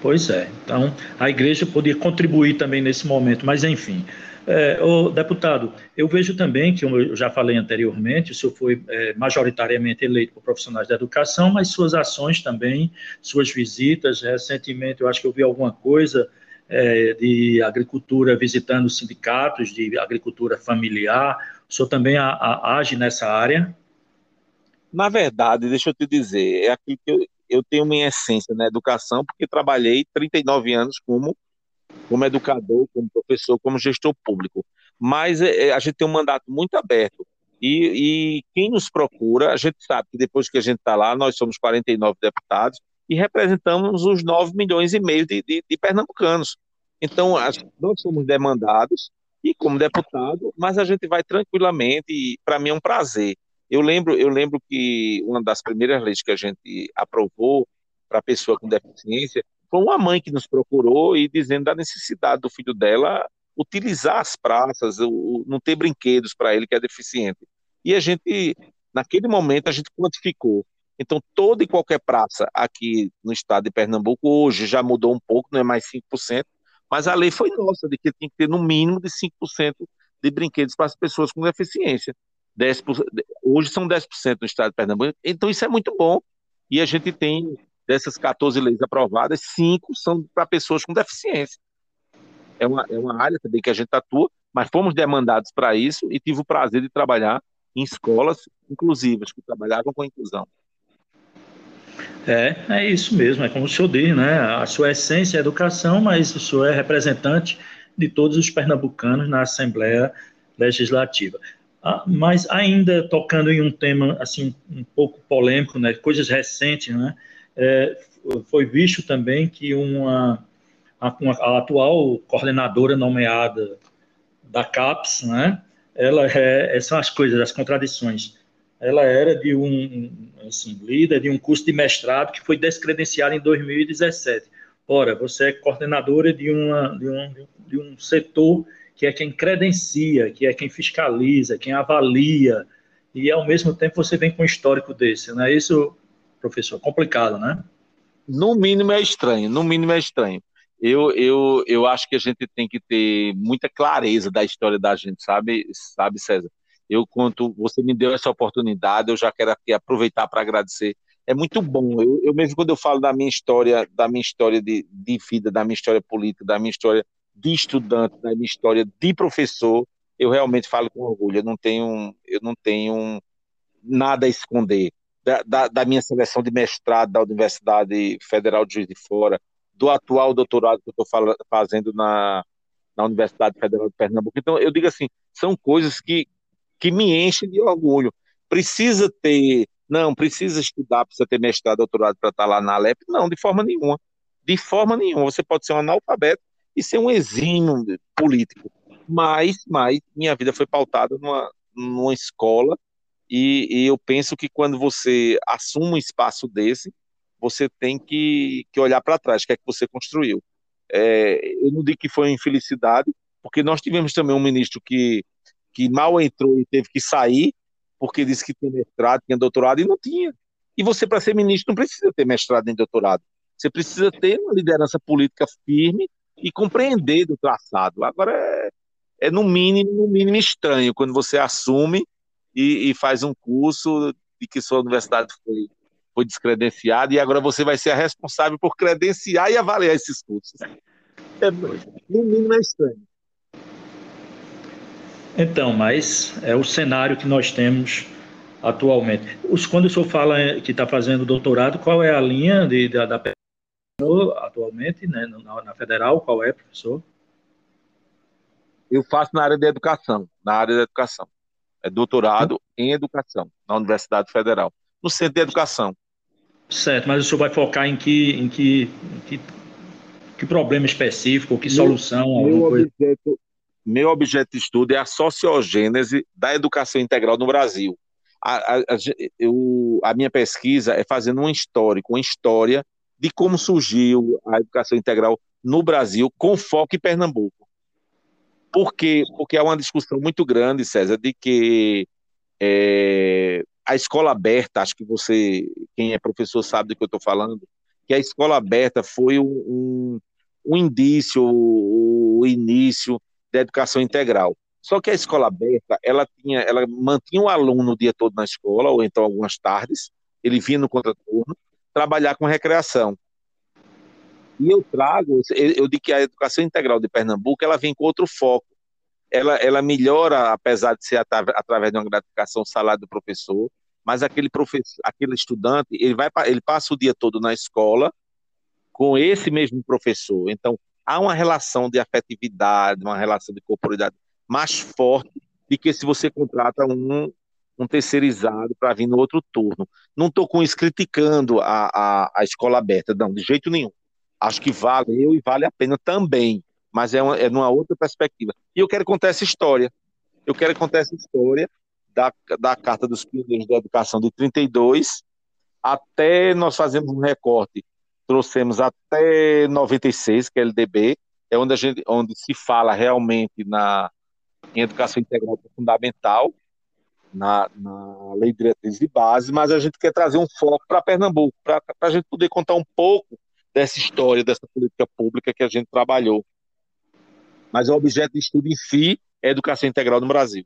Speaker 1: Pois é. Então, a igreja podia contribuir também nesse momento, mas enfim. É, o deputado, eu vejo também que, como eu já falei anteriormente, o senhor foi é, majoritariamente eleito por profissionais da educação, mas suas ações também, suas visitas, recentemente eu acho que eu vi alguma coisa é, de agricultura visitando sindicatos de agricultura familiar, o senhor também a, a, age nessa área?
Speaker 2: Na verdade, deixa eu te dizer, é aquilo que eu, eu tenho minha essência na educação, porque trabalhei 39 anos como, como educador, como professor, como gestor público. Mas é, é, a gente tem um mandato muito aberto. E, e quem nos procura, a gente sabe que depois que a gente está lá, nós somos 49 deputados e representamos os 9 milhões e meio de, de, de pernambucanos. Então, nós somos demandados e como deputado, mas a gente vai tranquilamente e para mim é um prazer eu lembro, eu lembro que uma das primeiras leis que a gente aprovou para pessoa com deficiência foi uma mãe que nos procurou e dizendo da necessidade do filho dela utilizar as praças, o, não ter brinquedos para ele que é deficiente. E a gente, naquele momento, a gente quantificou. Então, toda e qualquer praça aqui no estado de Pernambuco, hoje já mudou um pouco, não é mais 5%, mas a lei foi nossa, de que tinha que ter no mínimo de 5% de brinquedos para as pessoas com deficiência. 10%, hoje são 10% no estado de Pernambuco, então isso é muito bom. E a gente tem, dessas 14 leis aprovadas, cinco são para pessoas com deficiência. É uma, é uma área também que a gente atua, mas fomos demandados para isso e tive o prazer de trabalhar em escolas inclusivas, que trabalhavam com inclusão.
Speaker 1: É, é isso mesmo, é como o senhor diz, né? A sua essência é educação, mas o senhor é representante de todos os pernambucanos na Assembleia Legislativa. Ah, mas ainda tocando em um tema assim um pouco polêmico, né, coisas recentes, né, é, foi visto também que uma uma, a, atual coordenadora nomeada da CAPES, né, ela é, são as coisas, as contradições. Ela era de um assim, líder de um curso de mestrado que foi descredenciado em 2017. Ora, você é coordenadora de, uma, de, um, de um setor que é quem credencia, que é quem fiscaliza, quem avalia, e ao mesmo tempo você vem com um histórico desse, não é isso, professor? Complicado, né?
Speaker 2: No mínimo é estranho, no mínimo é estranho. Eu, eu, eu acho que a gente tem que ter muita clareza da história da gente, sabe, sabe César? Eu, quando você me deu essa oportunidade, eu já quero aproveitar para agradecer. É muito bom. Eu, eu mesmo quando eu falo da minha história, da minha história de, de vida, da minha história política, da minha história de estudante, na minha história de professor, eu realmente falo com orgulho. Eu não tenho, eu não tenho nada a esconder da, da, da minha seleção de mestrado da Universidade Federal de Juiz de Fora, do atual doutorado que eu estou fazendo na, na Universidade Federal de Pernambuco. Então, eu digo assim, são coisas que, que me enchem de orgulho. Precisa ter, não, precisa estudar, precisa ter mestrado, doutorado para estar lá na Alep? Não, de forma nenhuma. De forma nenhuma. Você pode ser um analfabeto e ser um exímio político. Mas, mas minha vida foi pautada numa, numa escola e, e, eu penso que quando você assume um espaço desse, você tem que, que olhar para trás, o que é que você construiu. É, eu não digo que foi uma infelicidade, porque nós tivemos também um ministro que, que mal entrou e teve que sair, porque disse que tinha mestrado, tinha doutorado, e não tinha. E você, para ser ministro, não precisa ter mestrado nem doutorado. Você precisa ter uma liderança política firme e compreender do traçado. Agora é, é no mínimo, no mínimo estranho quando você assume e, e faz um curso de que sua universidade foi, foi descredenciada e agora você vai ser a responsável por credenciar e avaliar esses cursos. É, no mínimo é estranho.
Speaker 1: Então, mas é o cenário que nós temos atualmente. Os, quando o senhor fala que está fazendo doutorado, qual é a linha de, da, da atualmente, né, na, na federal, qual é, professor?
Speaker 2: Eu faço na área de educação, na área de educação. É doutorado em educação, na Universidade Federal, no Centro de Educação.
Speaker 1: Certo, mas o senhor vai focar em que, em que, em que, que, problema específico, que solução?
Speaker 2: Meu, objeto, meu objeto de estudo é a sociogênese da educação integral no Brasil. A, a, a, eu, a minha pesquisa é fazendo um histórico, uma história de como surgiu a educação integral no Brasil, com foco em Pernambuco. Por quê? Porque há uma discussão muito grande, César, de que é, a escola aberta, acho que você, quem é professor, sabe do que eu estou falando, que a escola aberta foi um, um, indício, o início da educação integral. Só que a escola aberta, ela tinha, ela mantinha o aluno o dia todo na escola, ou então algumas tardes, ele vinha no contraturno, trabalhar com recreação. E eu trago, eu digo que a educação integral de Pernambuco, ela vem com outro foco. Ela, ela melhora, apesar de ser através de uma gratificação salário do professor, mas aquele professor, aquele estudante, ele vai ele passa o dia todo na escola com esse mesmo professor. Então, há uma relação de afetividade, uma relação de corporidade mais forte do que se você contrata um, um terceirizado para vir no outro turno. Não estou com isso criticando a, a, a escola aberta, não, de jeito nenhum acho que valeu e vale a pena também, mas é, uma, é numa outra perspectiva. E eu quero contar essa história. Eu quero contar essa história da, da Carta dos Pioneiros da Educação de 32 até nós fazemos um recorte, trouxemos até 96, que é LDB, é onde, a gente, onde se fala realmente na, em educação integral fundamental, na, na Lei de Diretrizes de Base, mas a gente quer trazer um foco para Pernambuco, para a gente poder contar um pouco dessa história, dessa política pública que a gente trabalhou. Mas o objeto de estudo em si é educação integral no Brasil.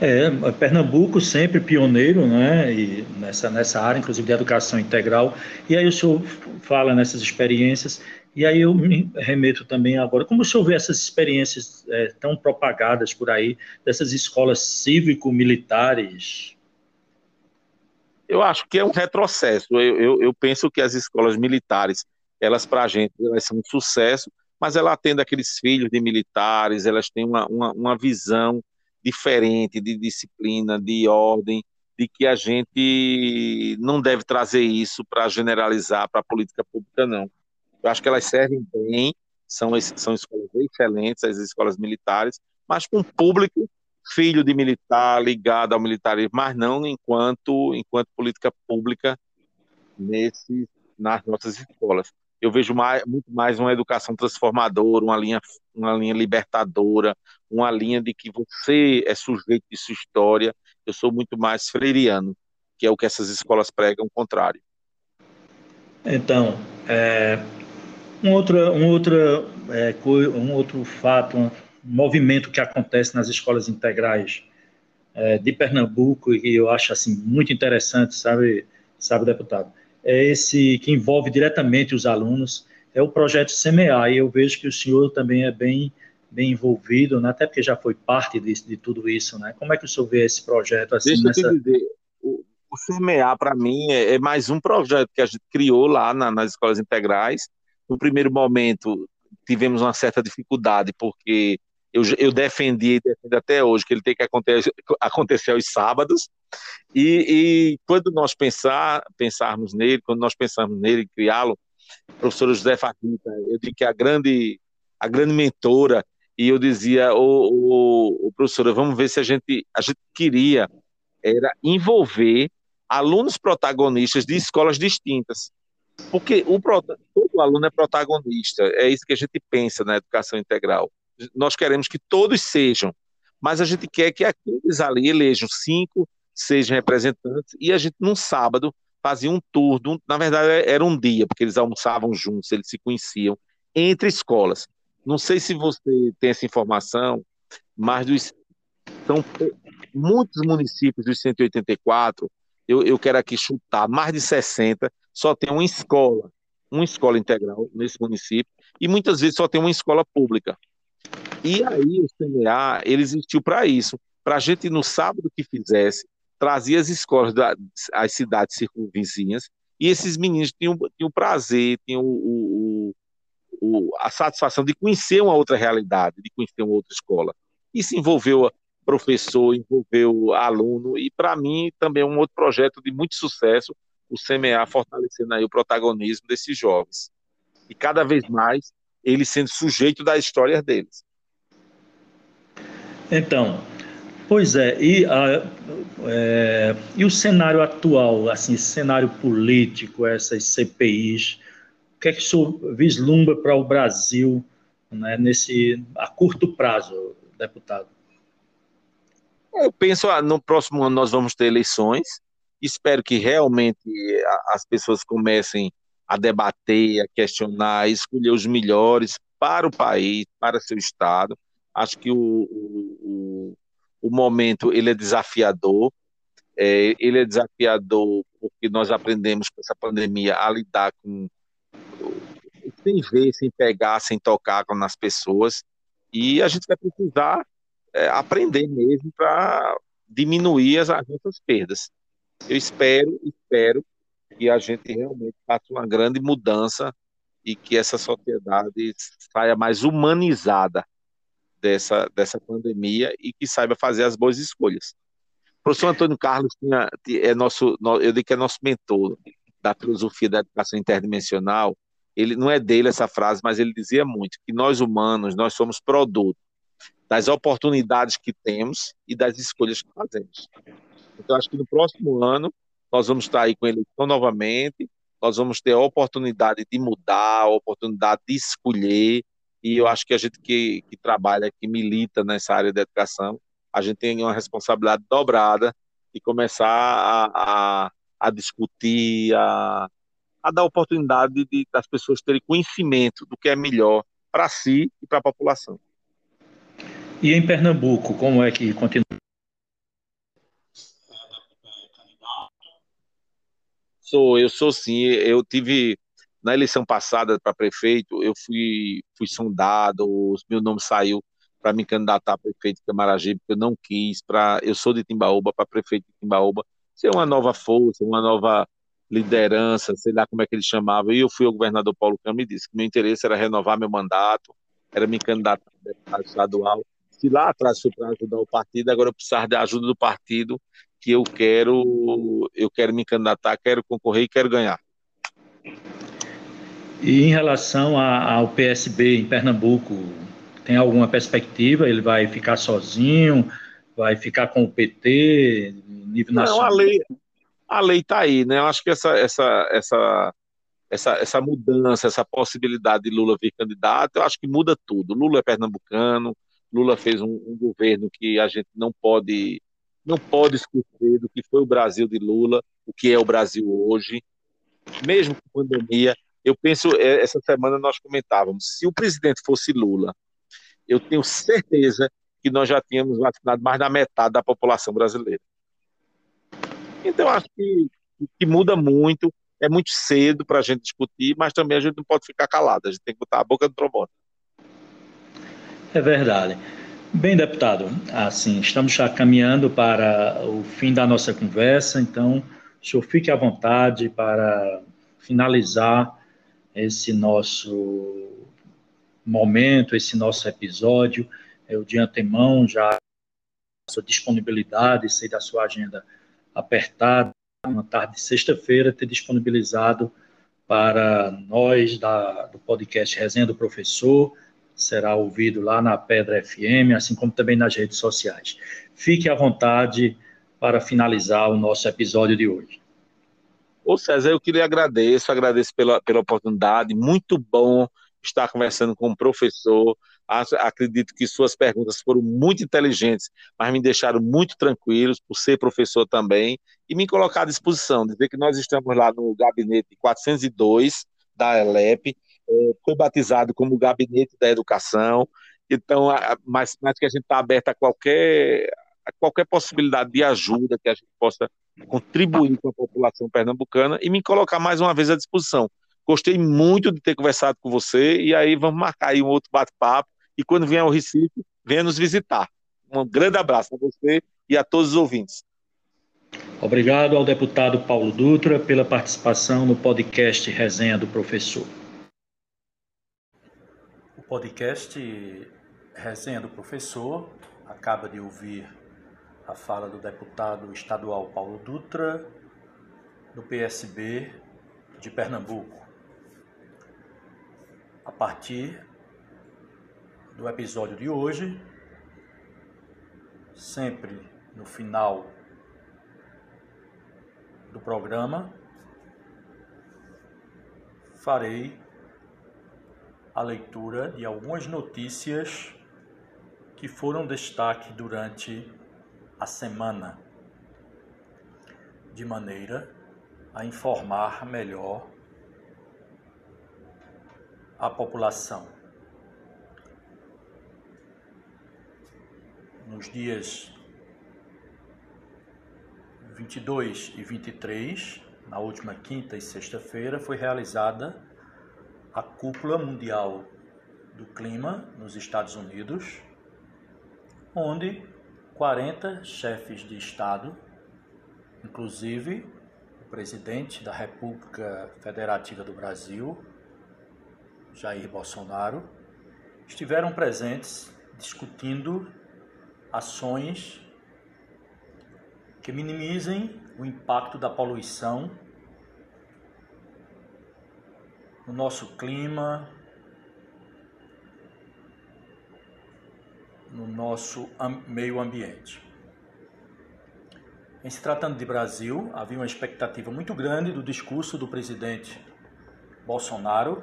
Speaker 1: É, Pernambuco sempre pioneiro, né, e nessa, nessa área, inclusive de educação integral, e aí o senhor fala nessas experiências, e aí eu me remeto também agora, como o senhor vê essas experiências é, tão propagadas por aí, dessas escolas cívico-militares,
Speaker 2: eu acho que é um retrocesso. Eu, eu, eu penso que as escolas militares, elas para a gente, elas são um sucesso, mas ela atende aqueles filhos de militares, elas têm uma, uma, uma visão diferente de disciplina, de ordem, de que a gente não deve trazer isso para generalizar para a política pública, não. Eu acho que elas servem bem, são, são escolas excelentes, as escolas militares, mas com um público filho de militar, ligado ao militarismo, mas não enquanto, enquanto política pública nesse, nas nossas escolas. Eu vejo mais, muito mais uma educação transformadora, uma linha, uma linha libertadora, uma linha de que você é sujeito de sua história. Eu sou muito mais freiriano, que é o que essas escolas pregam, o contrário.
Speaker 1: Então, é, um, outro, um, outro, é, um outro fato, movimento que acontece nas escolas integrais é, de Pernambuco e eu acho assim muito interessante, sabe, sabe, deputado, é esse que envolve diretamente os alunos, é o projeto Semear, e eu vejo que o senhor também é bem bem envolvido, né, até porque já foi parte de, de tudo isso, né? Como é que o senhor vê esse projeto assim
Speaker 2: Deixa nessa... eu te dizer, o, o Semear para mim é, é, mais um projeto que a gente criou lá na, nas escolas integrais. No primeiro momento tivemos uma certa dificuldade porque eu, eu defendi e defendo até hoje que ele tem que acontecer, acontecer aos sábados. E, e quando nós pensar, pensarmos nele, quando nós pensamos nele, criá-lo, professor José Fatita, eu digo que a grande, a grande mentora, e eu dizia, o, o professora, vamos ver se a gente, a gente queria era envolver alunos protagonistas de escolas distintas. Porque o, todo aluno é protagonista, é isso que a gente pensa na educação integral nós queremos que todos sejam, mas a gente quer que aqueles ali elejam cinco, sejam representantes, e a gente, num sábado, fazia um tour, na verdade era um dia, porque eles almoçavam juntos, eles se conheciam, entre escolas. Não sei se você tem essa informação, mas dos, são muitos municípios dos 184, eu, eu quero aqui chutar, mais de 60, só tem uma escola, uma escola integral nesse município, e muitas vezes só tem uma escola pública. E aí o CNA, ele existiu para isso, para a gente no sábado que fizesse, trazer as escolas das cidades circunvizinhas, e esses meninos tinham, tinham o prazer, tinham o, o, o, a satisfação de conhecer uma outra realidade, de conhecer uma outra escola. Isso envolveu professor, envolveu aluno, e para mim também é um outro projeto de muito sucesso, o CMA fortalecendo aí o protagonismo desses jovens. E cada vez mais eles sendo sujeito das histórias deles.
Speaker 1: Então, pois é, e, a, é, e o cenário atual, assim, cenário político, essas CPIs, o que é que isso vislumbra para o Brasil né, nesse, a curto prazo, deputado?
Speaker 2: Eu penso, ah, no próximo ano nós vamos ter eleições, espero que realmente as pessoas comecem a debater, a questionar, a escolher os melhores para o país, para seu estado. Acho que o, o, o momento ele é desafiador, é, ele é desafiador porque nós aprendemos com essa pandemia a lidar com sem ver, sem pegar, sem tocar nas pessoas, e a gente vai precisar é, aprender mesmo para diminuir as, as nossas perdas. Eu espero, espero que a gente realmente faça uma grande mudança e que essa sociedade saia mais humanizada dessa, dessa pandemia e que saiba fazer as boas escolhas. O professor Antônio Carlos tinha, é nosso, eu digo que é nosso mentor da filosofia da educação interdimensional. Ele não é dele essa frase, mas ele dizia muito que nós humanos nós somos produto das oportunidades que temos e das escolhas que fazemos. Então, acho que no próximo ano nós vamos estar aí com eleição novamente, nós vamos ter a oportunidade de mudar, a oportunidade de escolher, e eu acho que a gente que, que trabalha, que milita nessa área da educação, a gente tem uma responsabilidade dobrada de começar a, a, a discutir, a, a dar oportunidade de, das pessoas terem conhecimento do que é melhor para si e para a população.
Speaker 1: E em Pernambuco, como é que continua?
Speaker 2: Sou, eu sou sim. Eu tive na eleição passada para prefeito, eu fui fui sondado, meu nome saiu para me candidatar a prefeito de Camaragibe, porque eu não quis para eu sou de Timbaúba para prefeito de Timbaúba, ser uma nova força, uma nova liderança, sei lá como é que ele chamava. E eu fui ao governador Paulo Câmara e disse que meu interesse era renovar meu mandato, era me candidatar a deputado estadual. Se lá atrás foi para ajudar o partido, agora eu precisava da ajuda do partido que eu quero, eu quero me candidatar, quero concorrer e quero ganhar.
Speaker 1: E em relação a, ao PSB em Pernambuco, tem alguma perspectiva? Ele vai ficar sozinho? Vai ficar com o PT?
Speaker 2: Nível Não, nacional? a lei, a lei está aí, né? Eu acho que essa, essa, essa, essa, essa mudança, essa possibilidade de Lula vir candidato, eu acho que muda tudo. Lula é pernambucano, Lula fez um, um governo que a gente não pode não pode esquecer do que foi o Brasil de Lula, o que é o Brasil hoje, mesmo com pandemia. Eu penso, é, essa semana nós comentávamos, se o presidente fosse Lula, eu tenho certeza que nós já tínhamos vacinado mais da metade da população brasileira. Então, acho que, que muda muito, é muito cedo para a gente discutir, mas também a gente não pode ficar calado, a gente tem que botar a boca no trombone.
Speaker 1: É verdade. Bem, deputado, assim, estamos já caminhando para o fim da nossa conversa, então, o senhor fique à vontade para finalizar esse nosso momento, esse nosso episódio. Eu, de antemão, já sua disponibilidade, sei da sua agenda apertada, uma tarde de sexta-feira, ter disponibilizado para nós da, do podcast Resenha do Professor, será ouvido lá na Pedra FM, assim como também nas redes sociais. Fique à vontade para finalizar o nosso episódio de hoje.
Speaker 2: Ô César, eu queria agradecer, agradeço pela, pela oportunidade, muito bom estar conversando com o professor, acredito que suas perguntas foram muito inteligentes, mas me deixaram muito tranquilos por ser professor também e me colocar à disposição, dizer que nós estamos lá no gabinete 402 da ELEP, é, foi batizado como Gabinete da Educação, então, mas, mas que a gente está aberto a qualquer, a qualquer possibilidade de ajuda que a gente possa contribuir com a população pernambucana e me colocar mais uma vez à disposição. Gostei muito de ter conversado com você e aí vamos marcar aí um outro bate-papo e quando vier ao Recife, venha nos visitar. Um grande abraço a você e a todos os ouvintes.
Speaker 1: Obrigado ao deputado Paulo Dutra pela participação no podcast Resenha do Professor podcast Resenha do Professor. Acaba de ouvir a fala do deputado estadual Paulo Dutra, do PSB de Pernambuco. A partir do episódio de hoje, sempre no final do programa, farei a leitura de algumas notícias que foram destaque durante a semana, de maneira a informar melhor a população. Nos dias 22 e 23, na última quinta e sexta-feira, foi realizada a Cúpula Mundial do Clima nos Estados Unidos, onde 40 chefes de Estado, inclusive o presidente da República Federativa do Brasil, Jair Bolsonaro, estiveram presentes discutindo ações que minimizem o impacto da poluição no nosso clima, no nosso meio ambiente. Em se tratando de Brasil, havia uma expectativa muito grande do discurso do presidente Bolsonaro,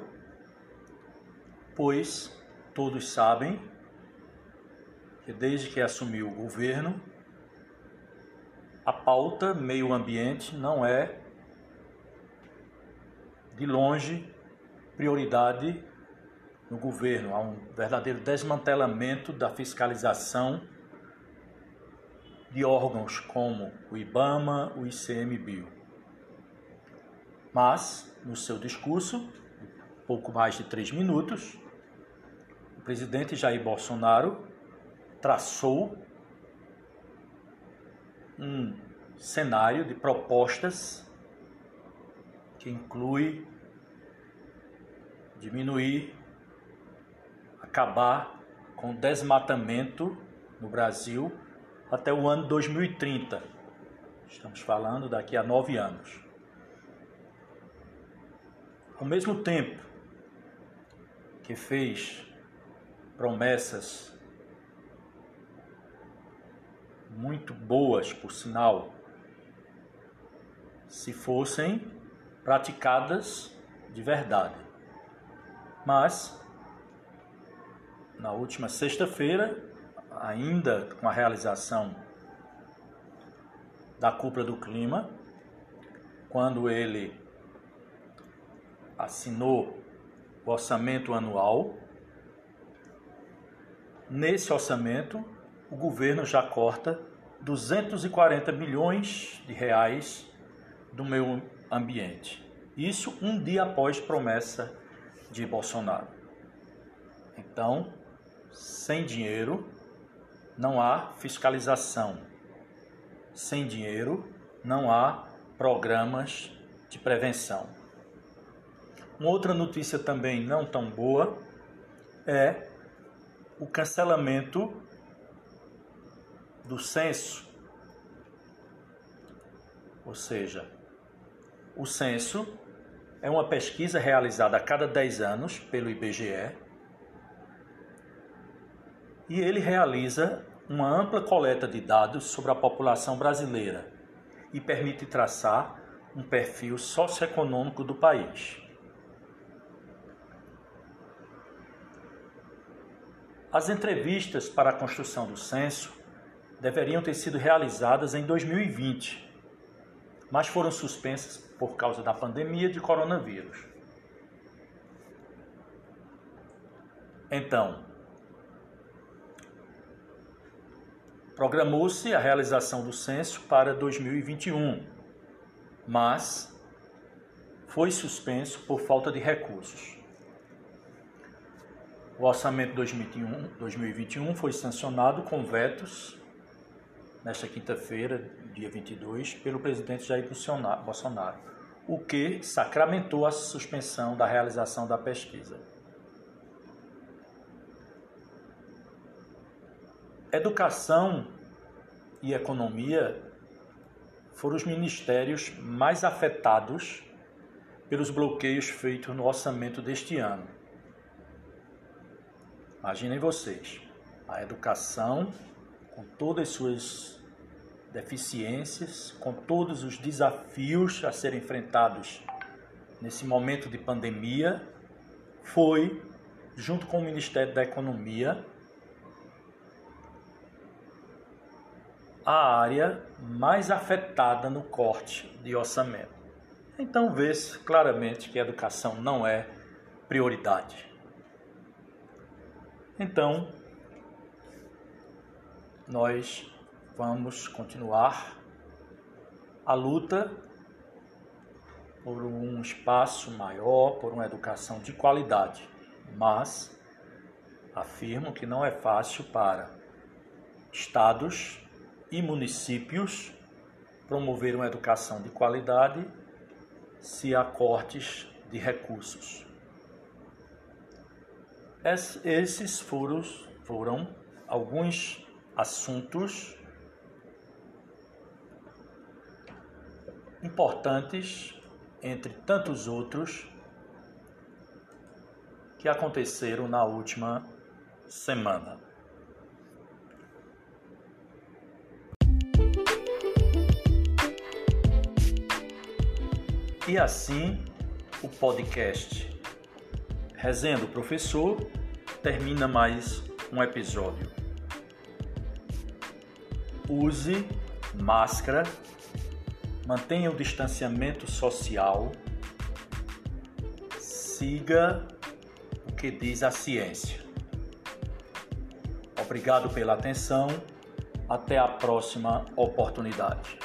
Speaker 1: pois todos sabem que desde que assumiu o governo, a pauta meio ambiente não é de longe prioridade no governo, há um verdadeiro desmantelamento da fiscalização de órgãos como o IBAMA, o ICMBio. Mas, no seu discurso, pouco mais de três minutos, o presidente Jair Bolsonaro traçou um cenário de propostas que inclui diminuir, acabar com o desmatamento no Brasil até o ano 2030. Estamos falando daqui a nove anos. Ao mesmo tempo que fez promessas muito boas, por sinal, se fossem praticadas de verdade. Mas, na última sexta-feira, ainda com a realização da cúpula do clima, quando ele assinou o orçamento anual, nesse orçamento o governo já corta 240 milhões de reais do meio ambiente. Isso um dia após promessa de Bolsonaro. Então, sem dinheiro não há fiscalização. Sem dinheiro não há programas de prevenção. Uma outra notícia também não tão boa é o cancelamento do censo. Ou seja, o censo é uma pesquisa realizada a cada 10 anos pelo IBGE e ele realiza uma ampla coleta de dados sobre a população brasileira e permite traçar um perfil socioeconômico do país. As entrevistas para a construção do censo deveriam ter sido realizadas em 2020, mas foram suspensas por causa da pandemia de coronavírus. Então, programou-se a realização do censo para 2021, mas foi suspenso por falta de recursos. O orçamento 2021, 2021 foi sancionado com vetos nesta quinta-feira, dia 22, pelo presidente Jair Bolsonaro, o que sacramentou a suspensão da realização da pesquisa. Educação e economia foram os ministérios mais afetados pelos bloqueios feitos no orçamento deste ano. Imaginem vocês, a educação, com todas as suas deficiências, com todos os desafios a serem enfrentados nesse momento de pandemia, foi, junto com o Ministério da Economia, a área mais afetada no corte de orçamento. Então vê-se claramente que a educação não é prioridade. Então, nós vamos continuar a luta por um espaço maior, por uma educação de qualidade, mas afirmo que não é fácil para estados e municípios promover uma educação de qualidade se há cortes de recursos. Esses foram, foram alguns assuntos importantes, entre tantos outros, que aconteceram na última semana. E assim, o podcast Resenha do Professor termina mais um episódio. Use máscara, mantenha o distanciamento social, siga o que diz a ciência. Obrigado pela atenção. Até a próxima oportunidade.